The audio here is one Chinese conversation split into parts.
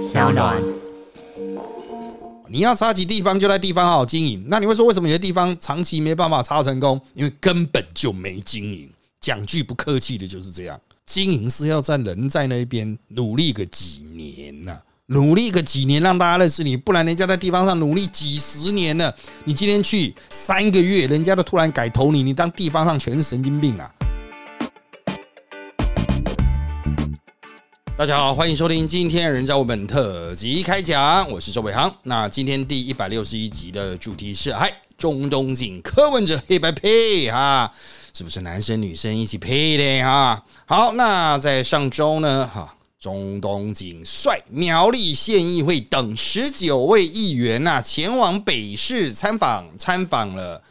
小暖。你要插起地方，就在地方好好经营。那你会说，为什么有些地方长期没办法插成功？因为根本就没经营。讲句不客气的，就是这样。经营是要在人在那边努力个几年呐，努力个几年让大家认识你，不然人家在地方上努力几十年了，你今天去三个月，人家都突然改投你，你当地方上全是神经病啊！大家好，欢迎收听今天人造本特辑开讲，我是周伟航。那今天第一百六十一集的主题是：嗨，中东锦柯文哲黑白配哈，是不是男生女生一起配的哈？好，那在上周呢，哈，中东锦率苗栗县议会等十九位议员呐，前往北市参访，参访了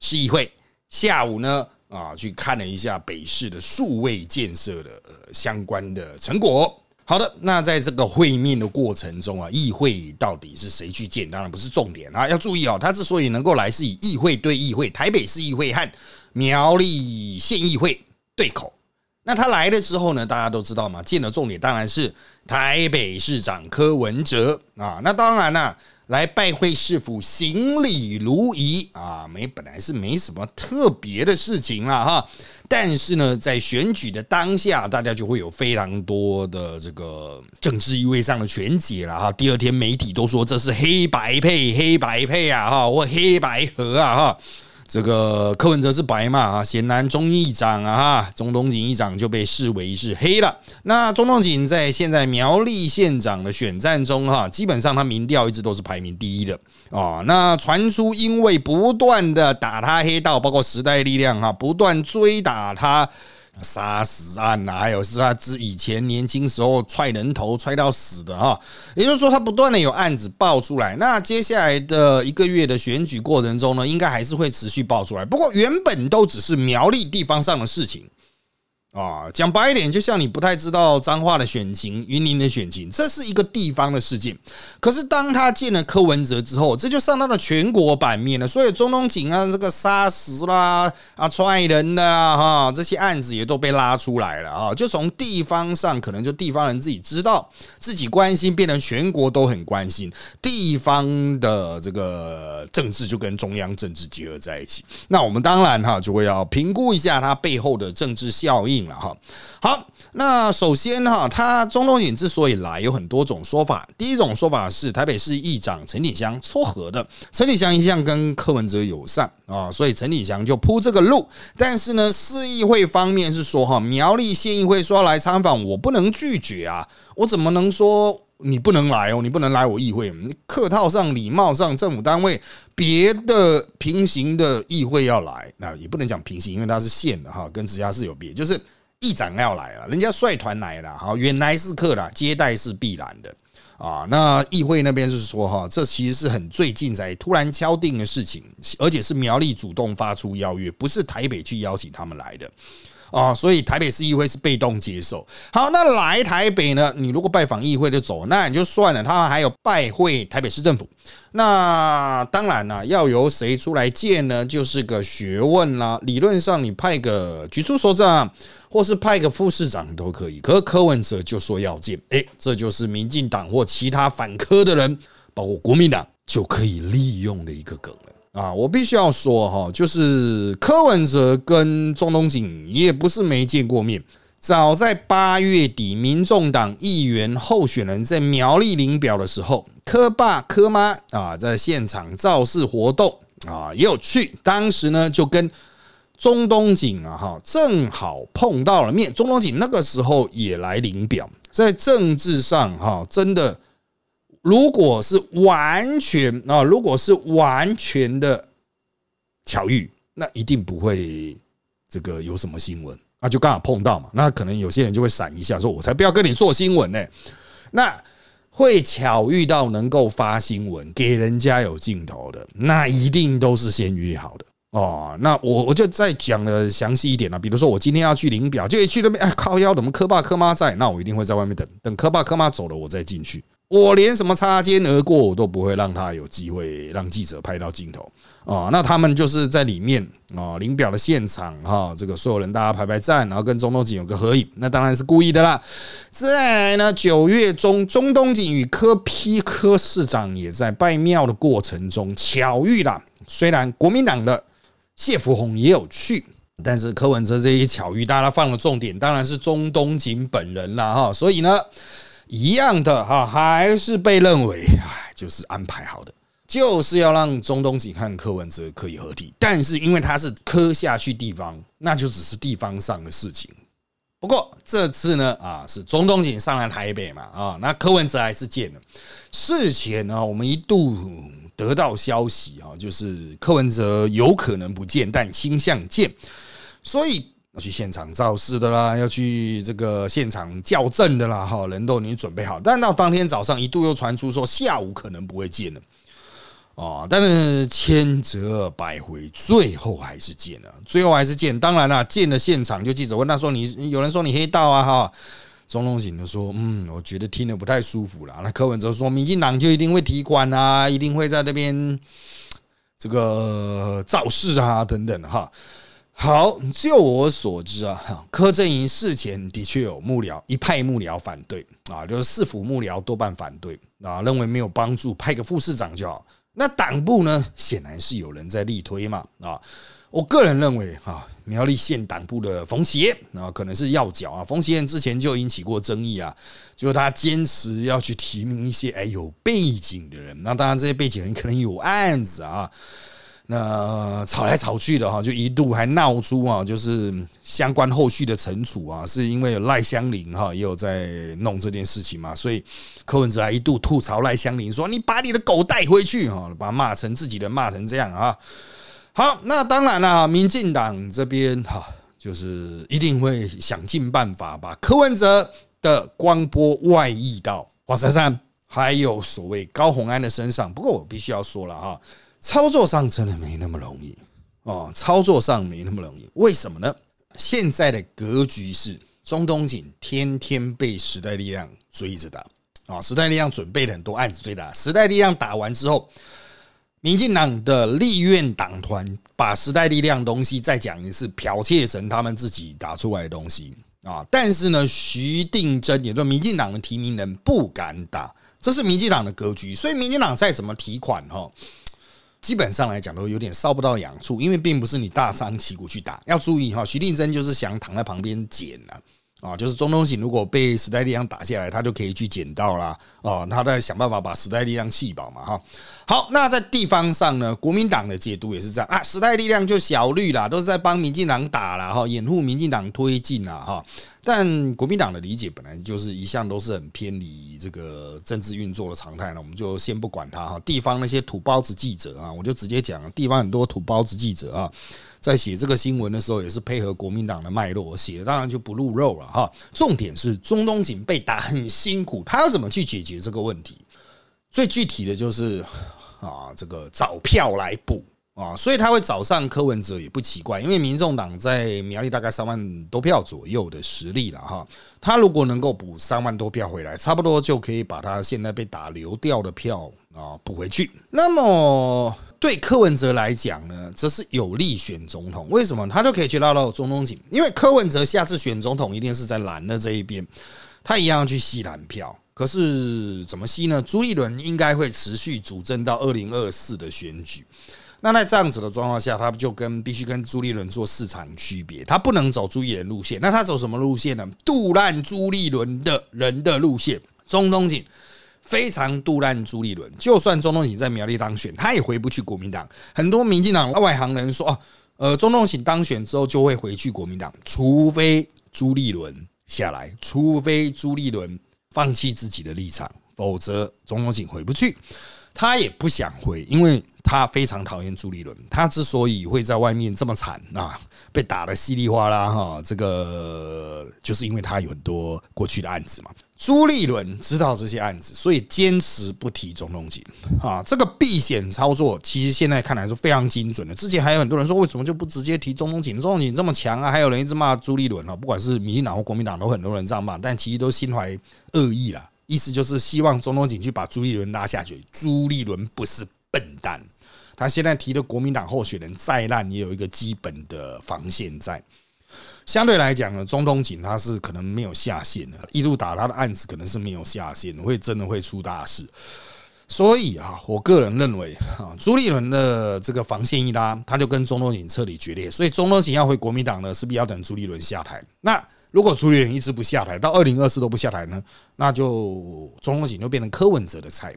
市议会。下午呢？啊，去看了一下北市的数位建设的呃相关的成果。好的，那在这个会面的过程中啊，议会到底是谁去见？当然不是重点啊，要注意哦，他之所以能够来，是以议会对议会，台北市议会和苗栗县议会对口。那他来了之后呢，大家都知道嘛，见的重点当然是台北市长柯文哲啊。那当然了。来拜会市府，行礼如仪啊，没本来是没什么特别的事情了哈。但是呢，在选举的当下，大家就会有非常多的这个政治意味上的全解了哈。第二天媒体都说这是黑白配，黑白配啊哈，或黑白合啊哈。这个柯文哲是白嘛啊，显然中议长啊哈，中东锦议长就被视为是黑了。那中东锦在现在苗栗县长的选战中哈，基本上他民调一直都是排名第一的啊。那传出因为不断的打他黑道，包括时代力量哈，不断追打他。杀死案呐，还有是他之以前年轻时候踹人头踹到死的哈，也就是说他不断的有案子爆出来。那接下来的一个月的选举过程中呢，应该还是会持续爆出来。不过原本都只是苗栗地方上的事情。啊，讲白一点，就像你不太知道彰化的选情、云林的选情，这是一个地方的事件。可是当他见了柯文哲之后，这就上到了全国版面了。所以中东警啊，这个杀石啦、啊踹人的啦，哈，这些案子也都被拉出来了啊。就从地方上，可能就地方人自己知道自己关心，变成全国都很关心。地方的这个政治就跟中央政治结合在一起。那我们当然哈，就会要评估一下它背后的政治效应。了哈，好，那首先哈，他中东锦之所以来，有很多种说法。第一种说法是台北市议长陈景祥撮合的，陈景祥一向跟柯文哲友善啊，所以陈景祥就铺这个路。但是呢，市议会方面是说哈，苗栗县议会说要来参访，我不能拒绝啊，我怎么能说你不能来哦？你不能来我议会，客套上、礼貌上，政府单位别的平行的议会要来，那也不能讲平行，因为它是县的哈，跟直辖市有别，就是。议长要来了，人家率团来了，好，原来是客啦，接待是必然的啊。那议会那边是说哈，这其实是很最近才突然敲定的事情，而且是苗栗主动发出邀约，不是台北去邀请他们来的。啊，所以台北市议会是被动接受。好，那来台北呢？你如果拜访议会就走，那你就算了。他还有拜会台北市政府，那当然了，要由谁出来见呢？就是个学问啦。理论上，你派个局处首长，或是派个副市长都可以。可是柯文哲就说要见，诶，这就是民进党或其他反柯的人，包括国民党，就可以利用的一个梗了。啊，我必须要说哈，就是柯文哲跟中东锦也不是没见过面。早在八月底，民众党议员候选人在苗栗领表的时候，柯爸柯妈啊在现场造势活动啊也有去。当时呢就跟中东锦啊哈正好碰到了面。中东锦那个时候也来领表，在政治上哈真的。如果是完全啊，如果是完全的巧遇，那一定不会这个有什么新闻，那就刚好碰到嘛。那可能有些人就会闪一下，说我才不要跟你做新闻呢。那会巧遇到能够发新闻给人家有镜头的，那一定都是先约好的哦。那我我就再讲的详细一点了。比如说我今天要去领表，就一去那边哎靠腰，怎么科爸科妈在？那我一定会在外面等等科爸科妈走了，我再进去。我连什么擦肩而过我都不会让他有机会让记者拍到镜头啊。那他们就是在里面啊领表的现场哈，这个所有人大家排排站，然后跟中东锦有个合影，那当然是故意的啦。再来呢，九月中，中东锦与科批科市长也在拜庙的过程中巧遇了。虽然国民党的谢福洪也有去。但是柯文哲这一巧遇，大家放的重点当然是中东锦本人了哈，所以呢，一样的哈，还是被认为哎，就是安排好的，就是要让中东锦和柯文哲可以合体。但是因为他是磕下去地方，那就只是地方上的事情。不过这次呢，啊，是中东锦上来台北嘛，啊，那柯文哲还是见了。事前呢，我们一度。得到消息啊，就是柯文哲有可能不见，但倾向见，所以要去现场造势的啦，要去这个现场校正的啦，哈，人都已经准备好。但到当天早上，一度又传出说下午可能不会见了，哦，但是千折百回，最后还是见了，最后还是见。当然了，见了现场就记者问他说：“你有人说你黑道啊？”哈。钟东锦就说：“嗯，我觉得听得不太舒服了。”那柯文哲说：“民进党就一定会提款啊，一定会在那边这个造势啊，等等哈。”好，就我所知啊，柯震营事前的确有幕僚一派幕僚反对啊，就是市府幕僚多半反对啊，认为没有帮助，派个副市长就好。那党部呢，显然是有人在力推嘛啊。我个人认为哈。苗栗县党部的冯启燕啊，可能是要角啊。冯启燕之前就引起过争议啊，就是他坚持要去提名一些哎有背景的人。那当然，这些背景人可能有案子啊。那吵来吵去的哈，就一度还闹出啊，就是相关后续的惩处啊，是因为赖香林哈也有在弄这件事情嘛。所以柯文哲还一度吐槽赖香林说：“你把你的狗带回去哈！”把骂成自己的骂成这样啊。好，那当然了，民进党这边哈，就是一定会想尽办法把柯文哲的光波外溢到黄珊珊，还有所谓高鸿安的身上。不过我必须要说了哈，操作上真的没那么容易哦，操作上没那么容易。为什么呢？现在的格局是中东锦天天被时代力量追着打啊，时代力量准备了很多案子追打，时代力量打完之后。民进党的立院党团把时代力量东西再讲一次，剽窃成他们自己打出来的东西啊！但是呢，徐定真也就民进党的提名人不敢打，这是民进党的格局。所以民进党再怎么提款哈，基本上来讲都有点烧不到痒处，因为并不是你大张旗鼓去打。要注意哈，徐定真就是想躺在旁边捡了。啊，就是中东锦如果被时代力量打下来，他就可以去捡到啦。哦，他在想办法把时代力量气饱嘛。哈，好，那在地方上呢，国民党的解读也是这样啊，时代力量就小绿啦，都是在帮民进党打了哈，掩护民进党推进了哈。但国民党的理解本来就是一向都是很偏离这个政治运作的常态呢，我们就先不管他哈。地方那些土包子记者啊，我就直接讲，地方很多土包子记者啊。在写这个新闻的时候，也是配合国民党的脉络写的，当然就不露肉了哈。重点是中东警被打很辛苦，他要怎么去解决这个问题？最具体的就是啊，这个找票来补啊，所以他会找上柯文哲也不奇怪，因为民众党在苗栗大概三万多票左右的实力了哈。他如果能够补三万多票回来，差不多就可以把他现在被打流掉的票啊补回去。那么。对柯文哲来讲呢，则是有利选总统。为什么？他就可以去拉到中东锦，因为柯文哲下次选总统一定是在蓝的这一边，他一样去吸蓝票。可是怎么吸呢？朱立伦应该会持续主政到二零二四的选举。那在这样子的状况下，他就跟必须跟朱立伦做市场区别，他不能走朱立伦路线。那他走什么路线呢？杜烂朱立伦的人的路线，中东锦。非常杜烂朱立伦，就算中东锦在苗栗当选，他也回不去国民党。很多民进党外行人说，哦，呃，中东锦当选之后就会回去国民党，除非朱立伦下来，除非朱立伦放弃自己的立场，否则中东锦回不去。他也不想回，因为他非常讨厌朱立伦。他之所以会在外面这么惨啊，被打的稀里哗啦哈，这个就是因为他有很多过去的案子嘛。朱立伦知道这些案子，所以坚持不提中东警啊。这个避险操作，其实现在看来是非常精准的。之前还有很多人说，为什么就不直接提中东警？中东警这么强啊，还有人一直骂朱立伦啊。不管是民进党或国民党，都很多人这样骂，但其实都心怀恶意啦。意思就是希望中东警去把朱立伦拉下去。朱立伦不是笨蛋，他现在提的国民党候选人再烂，也有一个基本的防线在。相对来讲呢，中东警他是可能没有下线的，一路打他的案子可能是没有下线，会真的会出大事。所以啊，我个人认为啊，朱立伦的这个防线一拉，他就跟中东警彻底决裂。所以中东警要回国民党呢，势必要等朱立伦下台。那如果朱立伦一直不下台，到二零二四都不下台呢，那就中东锦就变成柯文哲的菜。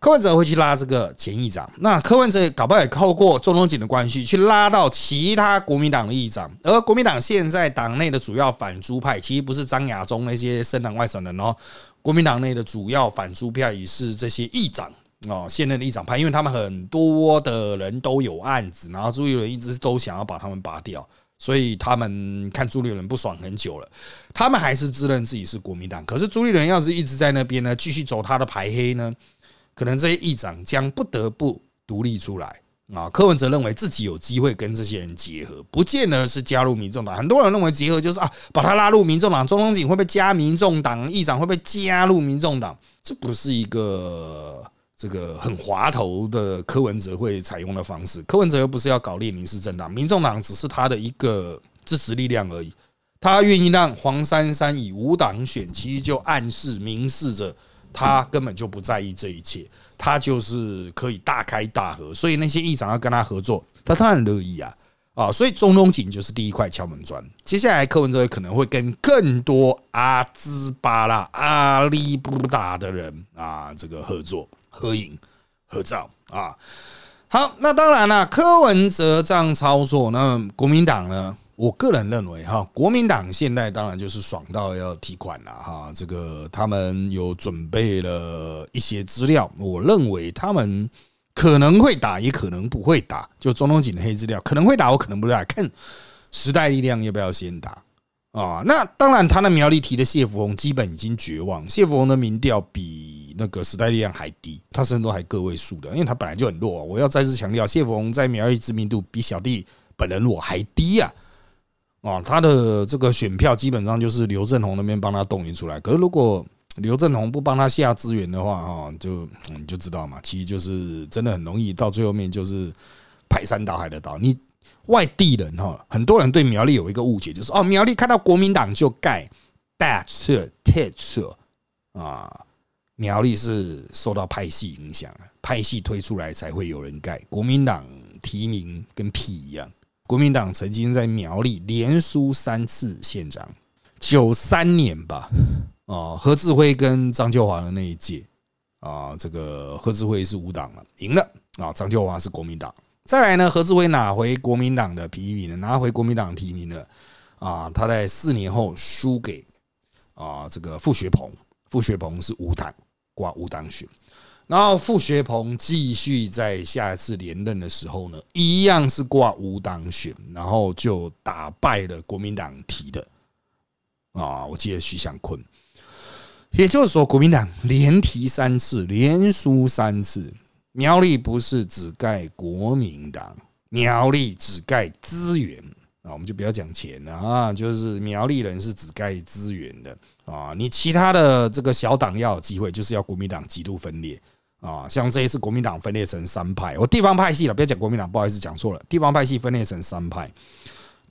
柯文哲会去拉这个前议长，那柯文哲搞不好也透过中东锦的关系去拉到其他国民党的议长，而国民党现在党内的主要反朱派，其实不是张亚中那些深党外省人哦，国民党内的主要反朱派也是这些议长哦，现任的议长派，因为他们很多的人都有案子，然后朱立伦一直都想要把他们拔掉，所以他们看朱立伦不爽很久了，他们还是自认自己是国民党，可是朱立伦要是一直在那边呢，继续走他的排黑呢？可能这些议长将不得不独立出来啊！柯文哲认为自己有机会跟这些人结合，不见得是加入民众党。很多人认为结合就是啊，把他拉入民众党。中东锦会不会加民众党？议长会不会加入民众党？这不是一个这个很滑头的柯文哲会采用的方式。柯文哲又不是要搞列宁式政党，民众党只是他的一个支持力量而已。他愿意让黄珊珊以无党选，其实就暗示明示着。他根本就不在意这一切，他就是可以大开大合，所以那些议长要跟他合作，他当然乐意啊啊！所以中东锦就是第一块敲门砖，接下来柯文哲可能会跟更多阿兹巴拉、阿里布达的人啊这个合作、合影、合照啊。好，那当然了，柯文哲这样操作，那国民党呢？我个人认为哈，国民党现在当然就是爽到要提款了哈。这个他们有准备了一些资料，我认为他们可能会打，也可能不会打。就中东锦的黑资料，可能会打，我可能不会打。看时代力量要不要先打啊？那当然，他的苗栗提的谢福洪基本已经绝望。谢福洪的民调比那个时代力量还低，他甚至都还个位数的，因为他本来就很弱。我要再次强调，谢福洪在苗栗知名度比小弟本人我还低啊。啊，他的这个选票基本上就是刘振宏那边帮他动员出来。可是如果刘振宏不帮他下资源的话，哈，就你就知道嘛，其实就是真的很容易到最后面就是排山倒海的倒。你外地人哈，很多人对苗栗有一个误解，就是哦，苗栗看到国民党就盖大撤特撤啊，苗栗是受到派系影响，派系推出来才会有人盖，国民党提名跟屁一样。国民党曾经在苗栗连输三次县长，九三年吧，啊，何志辉跟张旧华的那一届，啊，这个何志辉是无党了，赢了，啊，张旧华是国民党。再来呢，何志辉拿回国民党的提名，拿回国民党提名了，啊，他在四年后输给啊这个傅学鹏，傅学鹏是无党挂无党选。然后傅学鹏继续在下一次连任的时候呢，一样是挂无党选，然后就打败了国民党提的啊，我记得徐祥坤。也就是说，国民党连提三次，连输三次。苗栗不是只盖国民党，苗栗只盖资源啊，我们就不要讲钱了啊，就是苗栗人是只盖资源的啊，你其他的这个小党要有机会，就是要国民党极度分裂。啊，像这一次国民党分裂成三派，我地方派系了，不要讲国民党，不好意思讲错了。地方派系分裂成三派，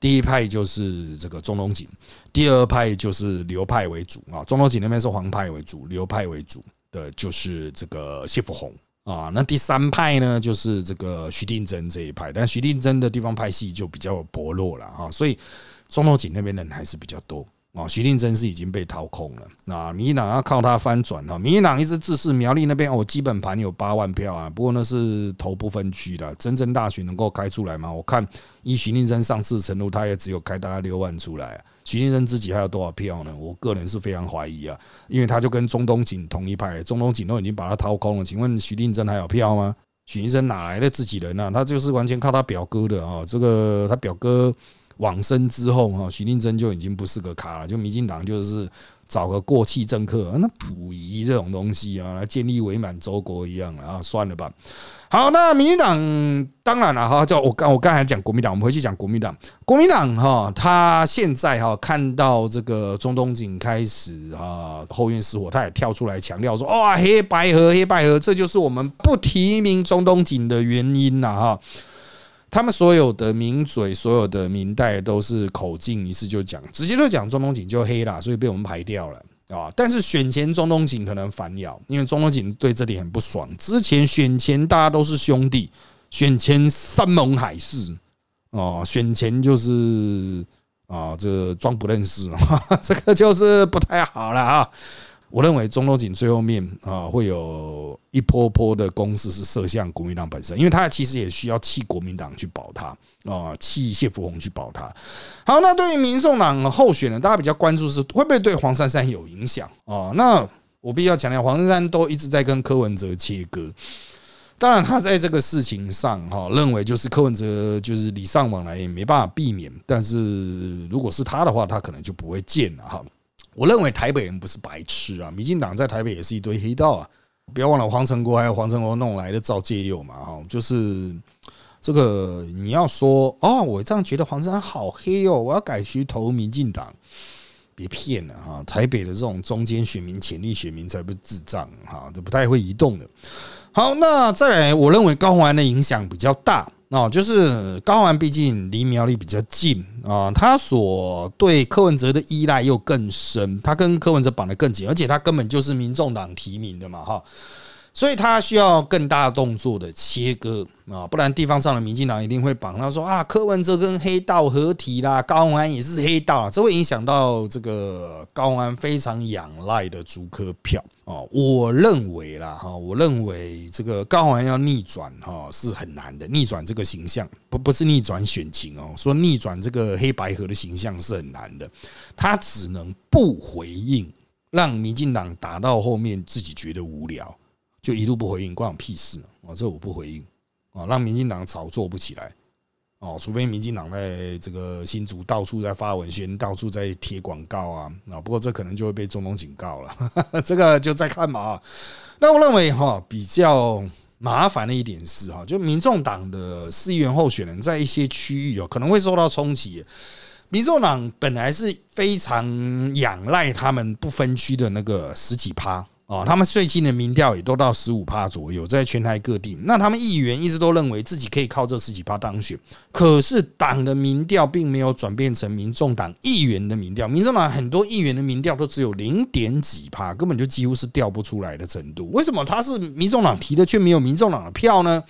第一派就是这个中东锦，第二派就是刘派为主啊，中东锦那边是黄派为主，刘派为主的就是这个谢福洪啊。那第三派呢，就是这个徐定珍这一派，但徐定珍的地方派系就比较薄弱了啊，所以中东锦那边人还是比较多。哦，徐定真是已经被掏空了。那民进党要靠他翻转哈，民进党一直自视苗栗那边，我，基本盘有八万票啊，不过那是头部分区的，真正大选能够开出来吗？我看依徐定真上次程度，他也只有开大概六万出来。徐定真自己还有多少票呢？我个人是非常怀疑啊，因为他就跟中东锦同一派，中东锦都已经把他掏空了。请问徐定真还有票吗？徐定真哪来的自己人呢？他就是完全靠他表哥的啊，这个他表哥。往生之后哈，徐定珍就已经不是个咖了，就民进党就是找个过气政客，那溥仪这种东西啊，来建立伪满洲国一样啊，算了吧。好，那民进党当然了哈，就我刚我刚才讲国民党，我们回去讲国民党。国民党哈，他现在哈看到这个中东锦开始啊后院失火，他也跳出来强调说：“哇，黑白河，黑白河，这就是我们不提名中东锦的原因呐！”哈，他们所有的名嘴、所有的明代都是口径一次就讲，直接就讲中东锦就黑了，所以被我们排掉了。啊！但是选前中东锦可能反咬，因为中东锦对这点很不爽。之前选前大家都是兄弟，选前山盟海誓，哦，选前就是啊，这装不认识，这个就是不太好了啊。我认为中东锦最后面啊，会有一波波的攻势是射向国民党本身，因为他其实也需要弃国民党去保他啊，弃谢福洪去保他。好，那对于民众党候选人，大家比较关注是会不会对黄珊珊有影响啊？那我必须要强调，黄珊珊都一直在跟柯文哲切割。当然，他在这个事情上哈，认为就是柯文哲就是礼尚往来，也没办法避免。但是如果是他的话，他可能就不会见了哈。我认为台北人不是白痴啊，民进党在台北也是一堆黑道啊！不要忘了黄成国还有黄成国弄来的赵介佑嘛，哈，就是这个你要说哦，我这样觉得黄成好黑哦，我要改去投民进党，别骗了哈！台北的这种中间选民、潜力选民才不是智障哈，都不太会移动的。好，那再来，我认为高虹安的影响比较大。哦，就是高安，毕竟离苗栗比较近啊，他所对柯文哲的依赖又更深，他跟柯文哲绑得更紧，而且他根本就是民众党提名的嘛，哈。所以他需要更大动作的切割啊，不然地方上的民进党一定会绑他说啊，柯文哲跟黑道合体啦，高安也是黑道啊，这会影响到这个高安非常仰赖的主科票哦。我认为啦哈，我认为这个高安要逆转哈是很难的，逆转这个形象不不是逆转选情哦，说逆转这个黑白河的形象是很难的，他只能不回应，让民进党打到后面自己觉得无聊。就一路不回应，关我屁事啊！这我不回应啊，让民进党炒作不起来哦。除非民进党在这个新竹到处在发文宣，到处在贴广告啊啊！不过这可能就会被中东警告了，这个就再看吧。那我认为哈，比较麻烦的一点是哈，就民众党的市议员候选人，在一些区域哦，可能会受到冲击。民众党本来是非常仰赖他们不分区的那个十几趴。哦，他们最近的民调也都到十五趴左右，在全台各地。那他们议员一直都认为自己可以靠这十几趴当选，可是党的民调并没有转变成民众党议员的民调。民众党很多议员的民调都只有零点几趴，根本就几乎是调不出来的程度。为什么他是民众党提的，却没有民众党的票呢？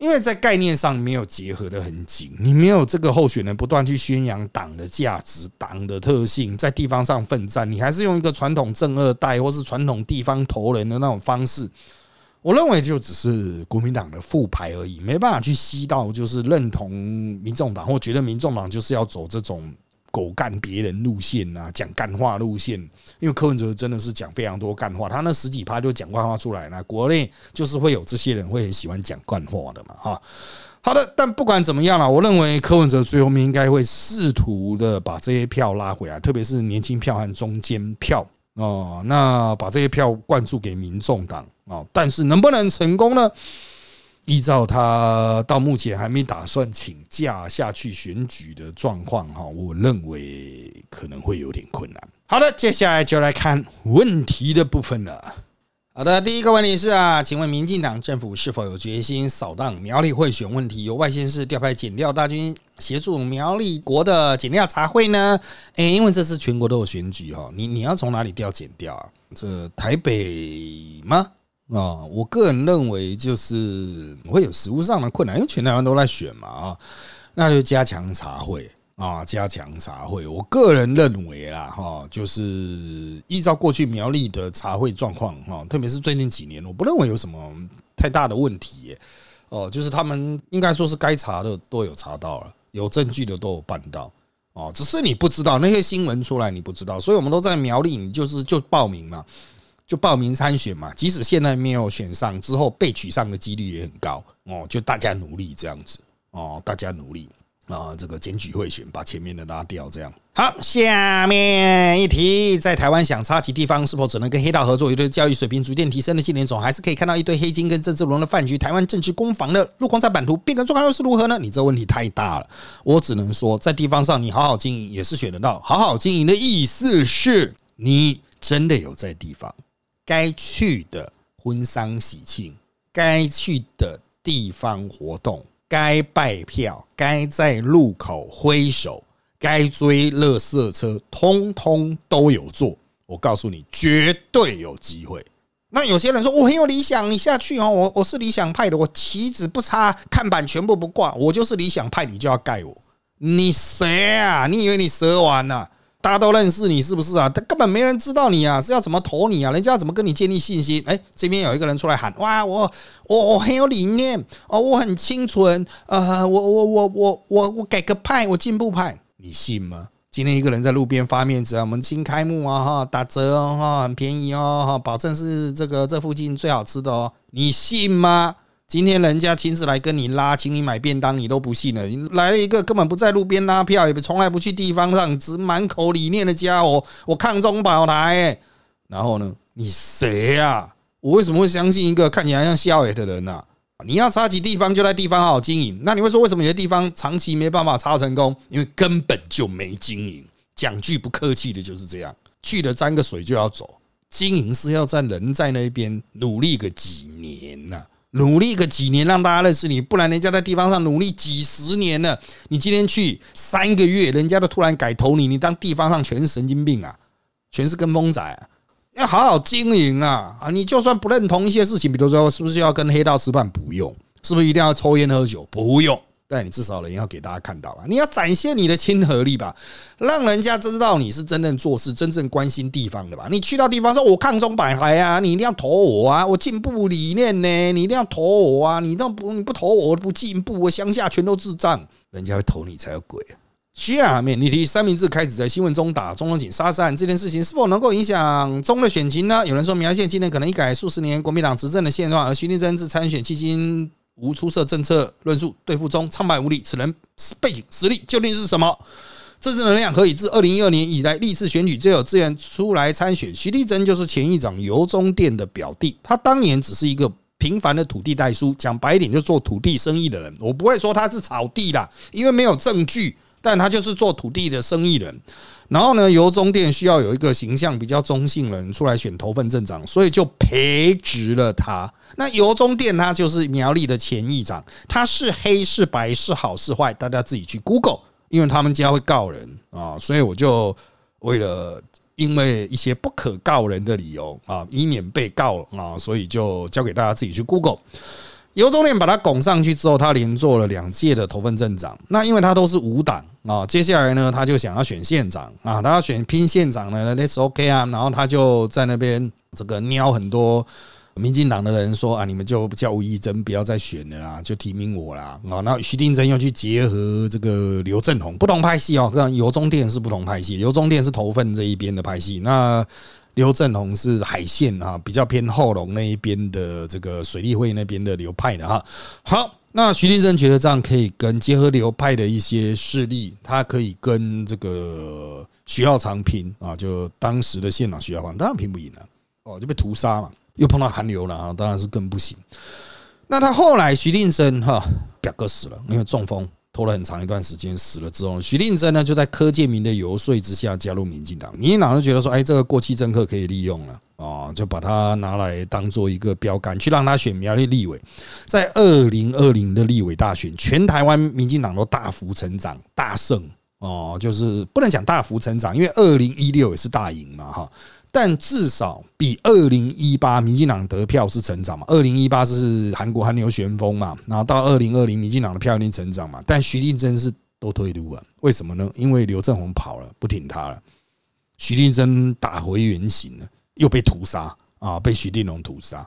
因为在概念上没有结合的很紧，你没有这个候选人不断去宣扬党的价值、党的特性，在地方上奋战，你还是用一个传统正二代或是传统地方头人的那种方式，我认为就只是国民党的副牌而已，没办法去吸到就是认同民众党或觉得民众党就是要走这种。狗干别人路线啊，讲干话路线，因为柯文哲真的是讲非常多干话，他那十几趴就讲干话出来了。国内就是会有这些人会很喜欢讲干话的嘛，哈。好的，但不管怎么样了，我认为柯文哲最后面应该会试图的把这些票拉回来，特别是年轻票和中间票哦，那把这些票灌注给民众党啊，但是能不能成功呢？依照他到目前还没打算请假下去选举的状况哈，我认为可能会有点困难。好的，接下来就来看问题的部分了。好的，第一个问题是啊，请问民进党政府是否有决心扫荡苗栗会选问题，由外县市调派检调大军协助苗栗国的检调查会呢？诶，因为这次全国都有选举哈，你你要从哪里调检调啊？这台北吗？啊，我个人认为就是会有实物上的困难，因为全台湾都在选嘛啊，那就加强茶会啊，加强茶会。我个人认为啦，哈，就是依照过去苗栗的茶会状况哈，特别是最近几年，我不认为有什么太大的问题。哦，就是他们应该说是该查的都有查到了，有证据的都有办到哦，只是你不知道那些新闻出来你不知道，所以我们都在苗栗，你就是就报名嘛。就报名参选嘛，即使现在没有选上，之后被取上的几率也很高哦。就大家努力这样子哦，大家努力。啊，这个检举贿选，把前面的拉掉，这样。好，下面一题，在台湾想插旗地方，是否只能跟黑道合作？有的教育水平逐渐提升的青年总还是可以看到一堆黑金跟郑志龙的饭局。台湾政治攻防的路况在版图变更状况又是如何呢？你这问题太大了，我只能说，在地方上你好好经营也是选得到。好好经营的意思是你真的有在地方该去的婚丧喜庆，该去的地方活动。该拜票，该在路口挥手，该追乐色车，通通都有做。我告诉你，绝对有机会。那有些人说我很有理想，你下去哦，我我是理想派的，我旗子不插，看板全部不挂，我就是理想派，你就要盖我？你谁啊？你以为你蛇丸呐？大家都认识你是不是啊？他根本没人知道你啊，是要怎么投你啊？人家要怎么跟你建立信心？哎，这边有一个人出来喊：哇，我我我很有理念哦，我很清纯，呃，我我我我我我改革派，我进步派，你信吗？今天一个人在路边发面子啊，我们新开幕啊，哈，打折哦，哈，很便宜哦，哈，保证是这个这附近最好吃的哦，你信吗？今天人家亲自来跟你拉，请你买便当，你都不信了。来了一个根本不在路边拉票，也从来不去地方上，只满口理念的家伙。我抗中保台，然后呢？你谁呀？我为什么会相信一个看起来像笑野的人呢？你要插起地方，就在地方好好经营。那你会说，为什么有些地方长期没办法插成功？因为根本就没经营。讲句不客气的，就是这样。去了沾个水就要走，经营是要在人在那边努力个几年呢？努力个几年让大家认识你，不然人家在地方上努力几十年了，你今天去三个月，人家都突然改投你，你当地方上全是神经病啊，全是跟风仔，要好好经营啊啊！你就算不认同一些事情，比如说是不是要跟黑道吃饭，不用；是不是一定要抽烟喝酒，不用。但你至少人要给大家看到啊，你要展现你的亲和力吧，让人家知道你是真正做事、真正关心地方的吧。你去到地方说，我抗中百台啊，你一定要投我啊，我进步理念呢，你一定要投我啊，你都不你不投我不进步，我乡下全都智障，人家会投你才有鬼。下面你提三明治开始在新闻中打中龙井杀案这件事情是否能够影响中的选情呢？有人说，苗栗县今年可能一改数十年国民党执政的现状，而徐立珍自参选迄今。无出色政策论述对付中苍白无力，此人背景实力究竟是什么？政治能量何以自二零一二年以来历次选举最有资源出来参选？徐立珍就是前议长尤中殿的表弟，他当年只是一个平凡的土地代书，讲白一点就做土地生意的人。我不会说他是草地啦，因为没有证据，但他就是做土地的生意人。然后呢，由中店需要有一个形象比较中性的人出来选头份镇长，所以就培植了他。那由中店他就是苗栗的前议长，他是黑是白是好是坏，大家自己去 Google，因为他们家会告人啊，所以我就为了因为一些不可告人的理由啊，以免被告啊，所以就交给大家自己去 Google。尤中店把他拱上去之后，他连做了两届的头份镇长。那因为他都是五党啊，接下来呢，他就想要选县长啊，他要选拼县长呢，那是 OK 啊。然后他就在那边这个撩很多民进党的人说啊，你们就叫吴怡珍不要再选了啦，就提名我啦。啊，那徐定珍又去结合这个刘振宏，不同派系哦，跟尤中店是不同派系，尤中店是头份这一边的派系。那刘正宏是海线啊，比较偏后龙那一边的这个水利会那边的流派的哈。好，那徐定生觉得这样可以跟结合流派的一些势力，他可以跟这个徐耀长拼啊，就当时的县长徐耀长，当然拼不赢了哦，就被屠杀嘛，又碰到寒流了啊，当然是更不行。那他后来徐定生哈表哥死了，因为中风。拖了很长一段时间，死了之后，徐令珍呢就在柯建明的游说之下加入民进党。民进党就觉得说，哎，这个过气政客可以利用了啊，就把他拿来当做一个标杆，去让他选苗栗立委。在二零二零的立委大选，全台湾民进党都大幅成长、大胜哦，就是不能讲大幅成长，因为二零一六也是大赢嘛，哈。但至少比二零一八民进党得票是成长嘛？二零一八是韩国韩流旋风嘛？然后到二零二零民进党的票已经成长嘛？但徐立真是都退路了，为什么呢？因为刘正宏跑了，不挺他了，徐立真打回原形了，又被屠杀。啊，被徐定龙屠杀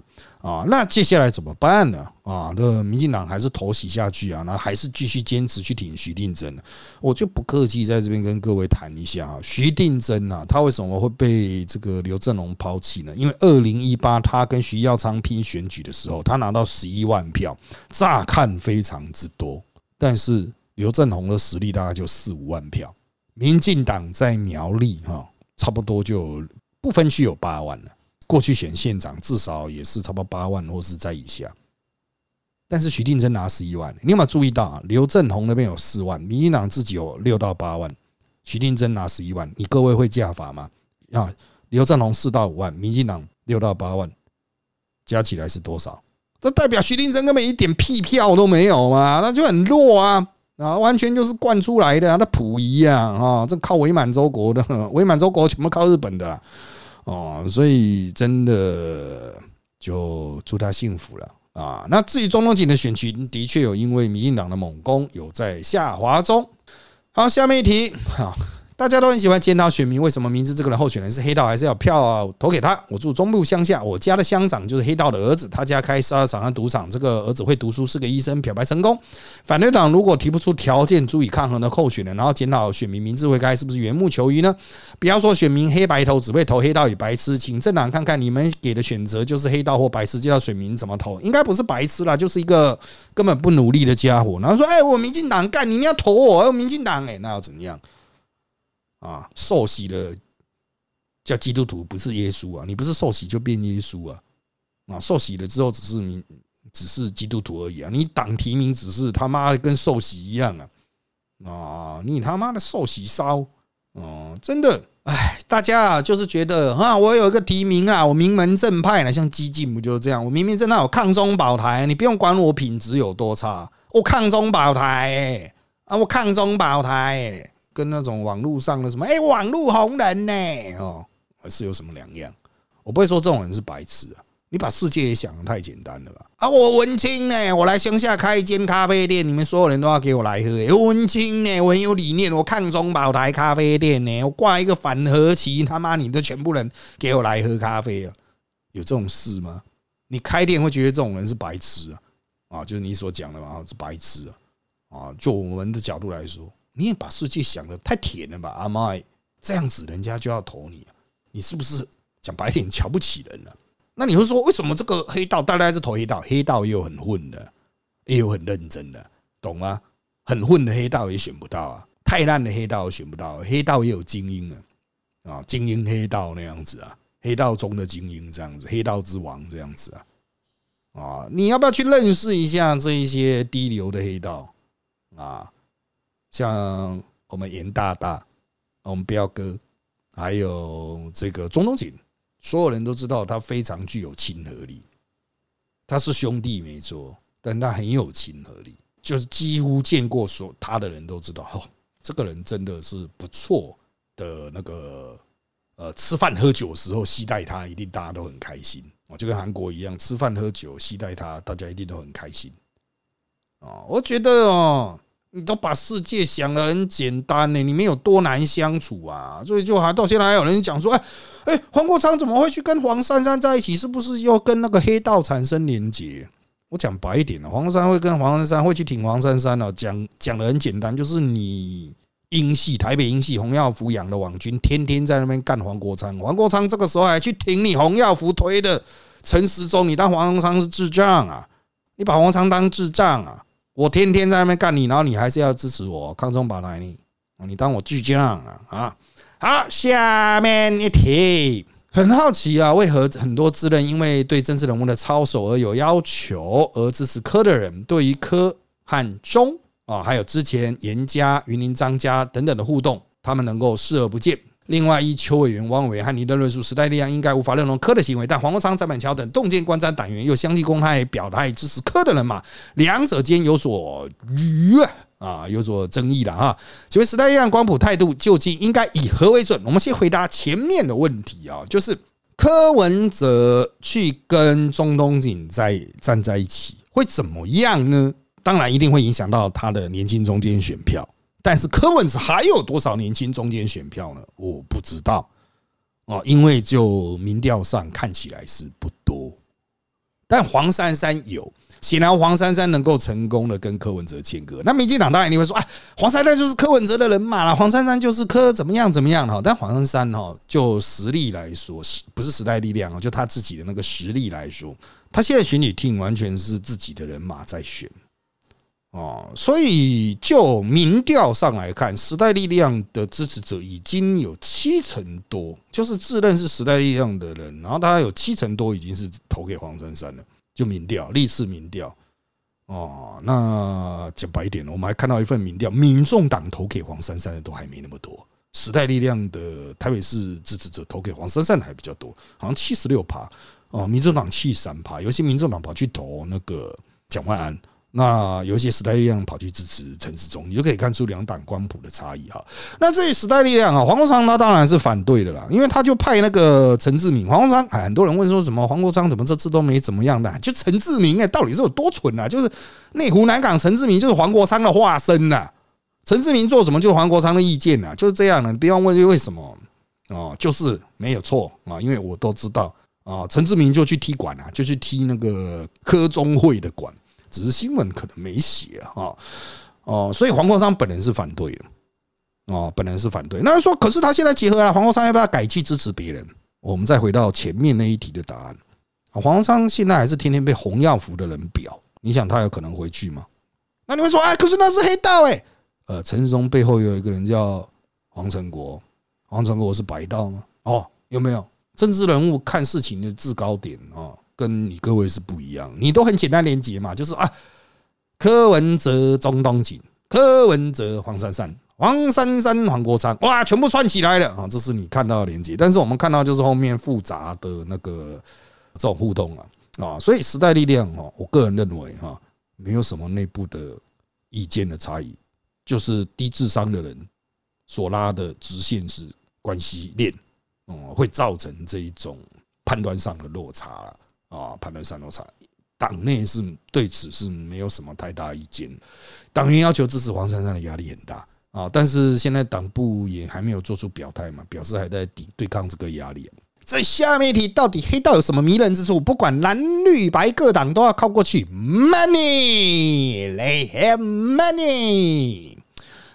啊！那接下来怎么办呢？啊，这民进党还是投袭下去啊？那还是继续坚持去挺徐定珍？我就不客气，在这边跟各位谈一下啊，徐定珍啊，他为什么会被这个刘正龙抛弃呢？因为二零一八他跟徐耀昌拼选举的时候，他拿到十一万票，乍看非常之多，但是刘正宏的实力大概就四五万票，民进党在苗栗哈，差不多就不分区有八万了。过去选县长至少也是差不多八万或是在以下，但是徐定珍拿十一万，你有没有注意到啊？刘振宏那边有四万，民进党自己有六到八万，徐定珍拿十一万，你各位会加法吗？啊，刘振宏四到五万，民进党六到八万，加起来是多少？这代表徐定珍根本一点屁票都没有嘛，那就很弱啊。啊，完全就是惯出来的，那溥仪呀，啊，这靠伪满洲国的，伪满洲国全部靠日本的啦，哦，所以真的就祝他幸福了啊。那至于中东锦的选情，的确有因为民进党的猛攻有在下滑中。好，下面一题，好。大家都很喜欢检讨选民，为什么明知这个人候选人是黑道，还是要票啊投给他？我住中部乡下，我家的乡长就是黑道的儿子，他家开十二场和赌场，这个儿子会读书，是个医生，漂白成功。反对党如果提不出条件足以抗衡的候选人，然后检讨选民明知会开，是不是缘木求鱼呢？不要说选民黑白投只会投黑道与白痴，请政党看看你们给的选择就是黑道或白痴，叫选民怎么投？应该不是白痴啦，就是一个根本不努力的家伙。然后说，哎，我民进党干，你要投我，民进党，哎，那要怎样？啊，受洗的叫基督徒，不是耶稣啊！你不是受洗就变耶稣啊！啊，受洗了之后只是你只是基督徒而已啊！你党提名只是他妈跟受洗一样啊！啊，你他妈的受洗烧哦，真的，哎，大家啊，就是觉得啊，我有一个提名啊，我名门正派呢，像激进不就是这样？我明明正在有抗中保台，你不用管我品质有多差，我抗中保台啊，我抗中保台。跟那种网络上的什么哎，网络红人呢？哦，是有什么两样？我不会说这种人是白痴啊！你把世界也想的太简单了吧？啊，我文青呢，我来乡下开一间咖啡店，你们所有人都要给我来喝。文青呢，我很有理念，我抗中保台咖啡店呢，我挂一个反核旗，他妈你的全部人给我来喝咖啡啊！有这种事吗？你开店会觉得这种人是白痴啊？啊，就是你所讲的嘛，是白痴啊！啊，就我们的角度来说。你也把世界想的太甜了吧，阿妈，这样子人家就要投你，你是不是讲白点瞧不起人了？那你会说为什么这个黑道大家是投黑道？黑道也有很混的，也有很认真的，懂吗？很混的黑道也选不到啊，太烂的黑道选不到，黑道也有精英啊，啊，精英黑道那样子啊，黑道中的精英这样子，黑道之王这样子啊，啊，你要不要去认识一下这一些低流的黑道啊？像我们严大大，我们彪哥，还有这个钟东锦，所有人都知道他非常具有亲和力。他是兄弟没错，但他很有亲和力，就是几乎见过所他的人都知道，哦，这个人真的是不错的那个。呃，吃饭喝酒的时候，期待他，一定大家都很开心。哦，就跟韩国一样，吃饭喝酒，期待他，大家一定都很开心。哦，我觉得哦。你都把世界想的很简单呢，你们有多难相处啊？所以就还到现在还有人讲说，哎哎，黄国昌怎么会去跟黄珊珊在一起？是不是又跟那个黑道产生连结？我讲白一点了，黄国昌会跟黄珊珊会去挺黄珊珊了。讲讲的很简单，就是你英系台北英系洪耀福养的网军，天天在那边干黄国昌。黄国昌这个时候还去挺你洪耀福推的陈时中，你当黄国昌是智障啊？你把黄国昌当智障啊？我天天在那边干你，然后你还是要支持我抗中保台你，你当我巨匠啊啊！好，下面一题，很好奇啊，为何很多自认因为对政治人物的操守而有要求而支持柯的人，对于柯和中啊，还有之前严家、云林张家等等的互动，他们能够视而不见？另外，依邱委员、汪委员和你的论述，时代力量应该无法认同柯的行为，但黄国昌、张板桥等洞见观瞻党员又相继公开表态支持柯的人马，两者间有所余啊，有所争议了啊。请问时代力量光谱态度究竟应该以何为准？我们先回答前面的问题啊，就是柯文哲去跟中东锦在站在一起会怎么样呢？当然，一定会影响到他的年轻中间选票。但是柯文哲还有多少年轻中间选票呢？我不知道哦，因为就民调上看起来是不多。但黄珊珊有，显然黄珊珊能够成功的跟柯文哲切割。那民进党当然你会说，哎，黄珊珊就是柯文哲的人马了，黄珊珊就是柯怎么样怎么样哈？但黄珊珊哈，就实力来说，是不是时代力量哦？就他自己的那个实力来说，他现在选举听完全是自己的人马在选。哦，所以就民调上来看，时代力量的支持者已经有七成多，就是自认是时代力量的人，然后大概有七成多已经是投给黄珊珊了，就民调历次民调。哦，那讲白一点，我们还看到一份民调，民众党投给黄珊珊的都还没那么多，时代力量的台北市支持者投给黄珊珊的还比较多，好像七十六趴哦，民众党七三趴，有些民众党跑去投那个蒋万安。那有一些时代力量跑去支持陈世忠，你就可以看出两党光谱的差异哈。那这些时代力量啊，黄国昌他当然是反对的啦，因为他就派那个陈志明、黄国昌，很多人问说什么黄国昌怎么这次都没怎么样的？就陈志明哎，到底是有多蠢啊？就是内湖南港陈志明就是黄国昌的化身呐。陈志明做什么就是黄国昌的意见呐，就是这样的。不要问为什么哦，就是没有错啊，因为我都知道啊，陈志明就去踢馆啊，就去踢那个科中会的馆。只是新闻可能没写啊，哦，所以黄国昌本人是反对的，哦，本人是反对。那说，可是他现在结合了黄国昌，要不要改去支持别人？我们再回到前面那一题的答案。黄国昌现在还是天天被洪耀福的人表，你想他有可能回去吗？那你会说，哎，可是那是黑道哎。呃，陈世忠背后有一个人叫黄成国，黄成国是白道吗？哦，有没有政治人物看事情的制高点啊？跟你各位是不一样，你都很简单连接嘛，就是啊，柯文哲、中东锦、柯文哲、黄珊珊、黄珊珊、黄国昌，哇，全部串起来了啊！这是你看到的连接，但是我们看到就是后面复杂的那个这种互动啊啊！所以时代力量哦，我个人认为哈，没有什么内部的意见的差异，就是低智商的人所拉的直线式关系链，哦，会造成这一种判断上的落差了。啊，判断上落差，党内是对此是没有什么太大意见。党员要求支持黄珊珊的压力很大啊，但是现在党部也还没有做出表态嘛，表示还在抵对抗这个压力。在下面一题，到底黑道有什么迷人之处？不管蓝绿白各党都要靠过去，money，they have money。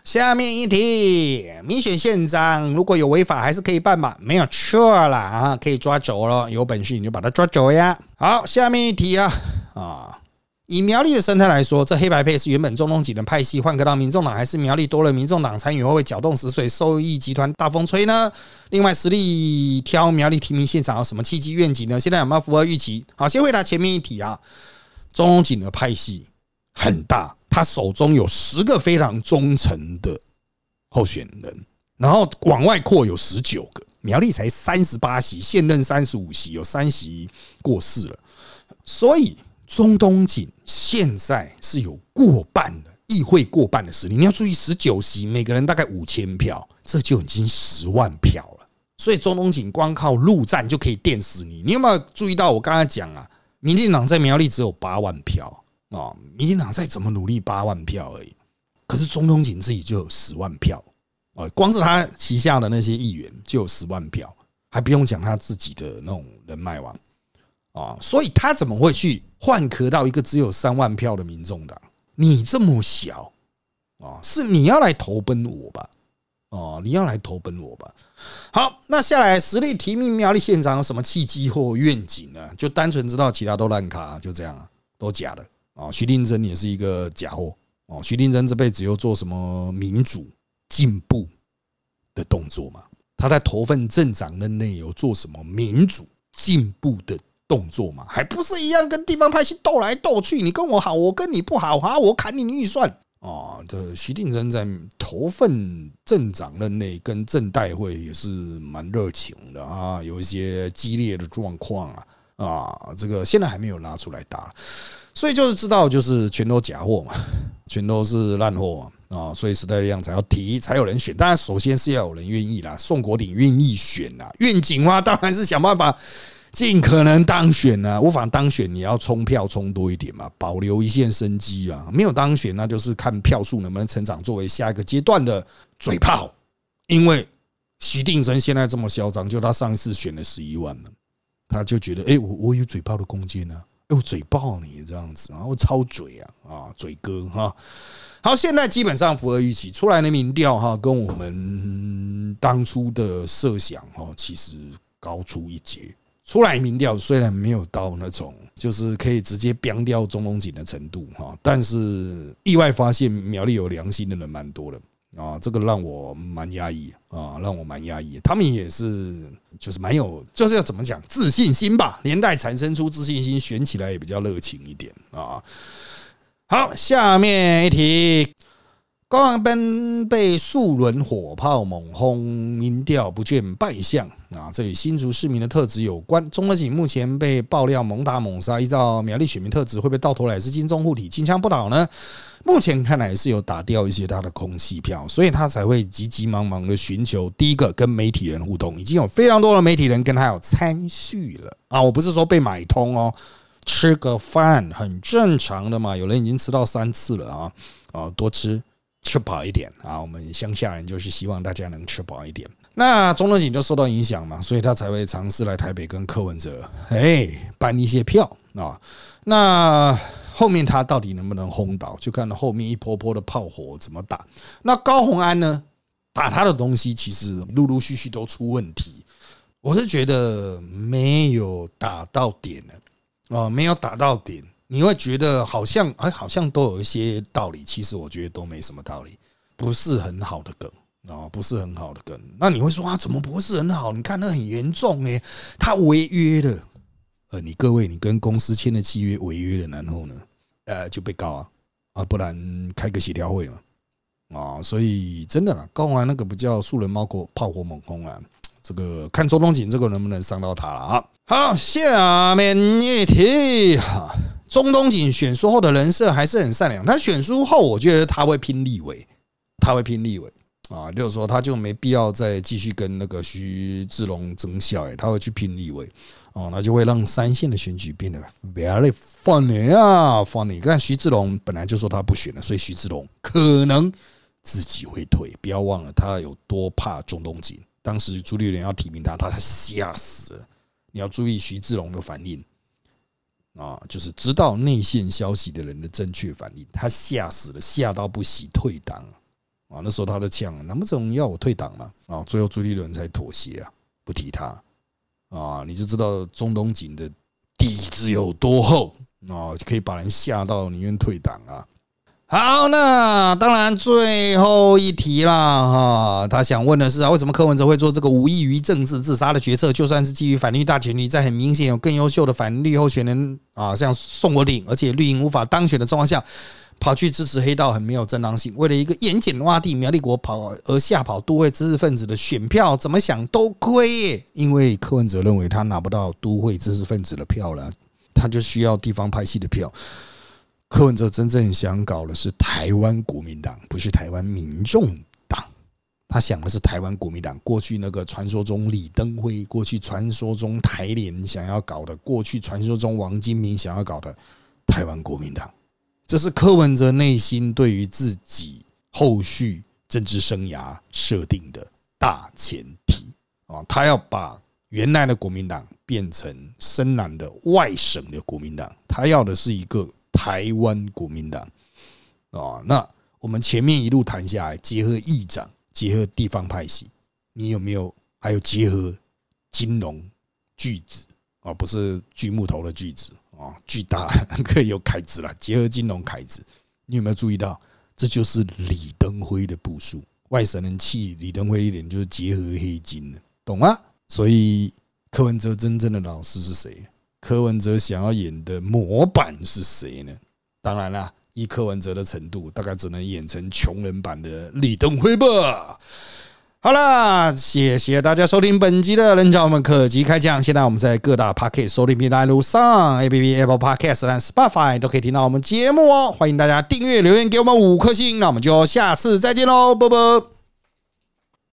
下面一题，民选县长如果有违法，还是可以办吧？没有错了啊，可以抓走了。有本事你就把他抓走呀！好，下面一题啊啊，以苗栗的生态来说，这黑白配是原本中东几的派系换个到民众党，还是苗栗多了民众党参与后会搅动死水，受益集团大风吹呢？另外，实力挑苗栗提名现场有什么契机愿景呢？现在有没有符合预期？好，先回答前面一题啊，中东锦的派系很大。他手中有十个非常忠诚的候选人，然后往外扩有十九个。苗栗才三十八席，现任三十五席，有三席过世了，所以中东锦现在是有过半的议会过半的实力。你要注意，十九席，每个人大概五千票，这就已经十万票了。所以中东锦光靠陆战就可以电死你。你有没有注意到我刚才讲啊？民进党在苗栗只有八万票。啊，民进党再怎么努力，八万票而已。可是中东锦自己就有十万票，哦，光是他旗下的那些议员就有十万票，还不用讲他自己的那种人脉网啊。所以他怎么会去换壳到一个只有三万票的民众党？你这么小啊，是你要来投奔我吧？哦，你要来投奔我吧？好，那下来实力提名苗栗县长有什么契机或愿景呢？就单纯知道其他都烂卡，就这样啊，都假的。啊，徐定珍也是一个假货哦。徐定珍这辈子又做什么民主进步的动作嘛？他在头份镇长任内有做什么民主进步的动作嘛？还不是一样跟地方派系斗来斗去？你跟我好，我跟你不好啊，我砍你预算啊！这徐定珍在头份镇长任内跟镇代会也是蛮热情的啊，有一些激烈的状况啊啊，这个现在还没有拉出来打。所以就是知道，就是全都假货嘛，全都是烂货啊！所以时代力量才要提，才有人选。当然，首先是要有人愿意啦，宋国鼎愿意选啦。愿景嘛，当然是想办法尽可能当选啊。无法当选，你要冲票冲多一点嘛，保留一线生机啊。没有当选，那就是看票数能不能成长，作为下一个阶段的嘴炮。因为徐定生现在这么嚣张，就他上一次选了十一万嘛，他就觉得，哎，我我有嘴炮的空间呢。用嘴爆你这样子，然后超嘴啊啊，嘴哥哈。好，现在基本上符合预期出来的民调哈，跟我们当初的设想哈，其实高出一截。出来民调虽然没有到那种就是可以直接标掉中东锦的程度哈，但是意外发现苗栗有良心的人蛮多的啊，这个让我蛮压抑啊，让我蛮压抑。他们也是就是蛮有就是要怎么讲自信心吧，年代产生出自信心，选起来也比较热情一点啊。好，下面一题。高雄奔被数轮火炮猛轰，民调不见败相啊！这与新竹市民的特质有关。钟德锦目前被爆料猛打猛杀，依照苗栗选民特质，会不会到头来是金钟护体、金枪不倒呢？目前看来是有打掉一些他的空气票，所以他才会急急忙忙的寻求第一个跟媒体人互动，已经有非常多的媒体人跟他有参叙了啊！我不是说被买通哦，吃个饭很正常的嘛，有人已经吃到三次了啊啊，多吃。吃饱一点啊！我们乡下人就是希望大家能吃饱一点。那钟德锦就受到影响嘛，所以他才会尝试来台北跟柯文哲哎办一些票啊。那后面他到底能不能轰倒，就看后面一波波的炮火怎么打。那高鸿安呢，打他的东西其实陆陆续续都出问题。我是觉得没有打到点的啊，没有打到点。你会觉得好像哎，好像都有一些道理，其实我觉得都没什么道理，不是很好的梗啊，不是很好的梗。那你会说啊，怎么不是很好？你看那很严重哎，他违约了。呃，你各位，你跟公司签的契约违约了，然后呢，呃，就被告啊啊，不然开个协调会嘛啊。所以真的啦，告完那个不叫素人猫狗炮火猛攻啊，这个看周东锦这个能不能伤到他了啊？好，下面一题哈。中东锦选书后的人设还是很善良，他选书后，我觉得他会拼立委，他会拼立委啊，就是说他就没必要再继续跟那个徐志龙争效，哎，他会去拼立委，哦，那就会让三线的选举变得 very funny 啊，funny。但徐志龙本来就说他不选了，所以徐志龙可能自己会退，不要忘了他有多怕中东锦，当时朱立伦要提名他，他吓死了。你要注意徐志龙的反应。啊，就是知道内线消息的人的正确反应，他吓死了，吓到不喜退党啊！那时候他的枪，难不成要我退党吗？啊，最后朱立伦才妥协啊，不提他啊，你就知道中东锦的底子有多厚啊，可以把人吓到宁愿退党啊。好，那当然最后一题啦，哈，他想问的是啊，为什么柯文哲会做这个无异于政治自杀的决策？就算是基于反绿大前提，在很明显有更优秀的反绿候选人啊，像宋国鼎，而且绿营无法当选的状况下，跑去支持黑道，很没有正当性。为了一个盐碱洼地苗栗国跑而吓跑都会知识分子的选票，怎么想都亏。因为柯文哲认为他拿不到都会知识分子的票了，他就需要地方派系的票。柯文哲真正想搞的是台湾国民党，不是台湾民众党。他想的是台湾国民党。过去那个传说中李登辉，过去传说中台联想要搞的，过去传说中王金明想要搞的台湾国民党，这是柯文哲内心对于自己后续政治生涯设定的大前提啊！他要把原来的国民党变成深蓝的外省的国民党，他要的是一个。台湾国民党啊，那我们前面一路谈下来，结合议长，结合地方派系，你有没有？还有结合金融巨子啊，不是锯木头的锯子啊，巨大可以 有凯子了。结合金融凯子，你有没有注意到？这就是李登辉的部署。外省人气李登辉一点，就是结合黑金懂吗？所以柯文哲真正的老师是谁？柯文哲想要演的模板是谁呢？当然啦，以柯文哲的程度，大概只能演成穷人版的李登辉吧。好啦，谢谢大家收听本集的《人潮我们可及开讲》。现在我们在各大 Podcast 收听平台如上 A P P Apple Podcast 和 Spotify 都可以听到我们节目哦。欢迎大家订阅、留言给我们五颗星。那我们就下次再见喽，啵啵。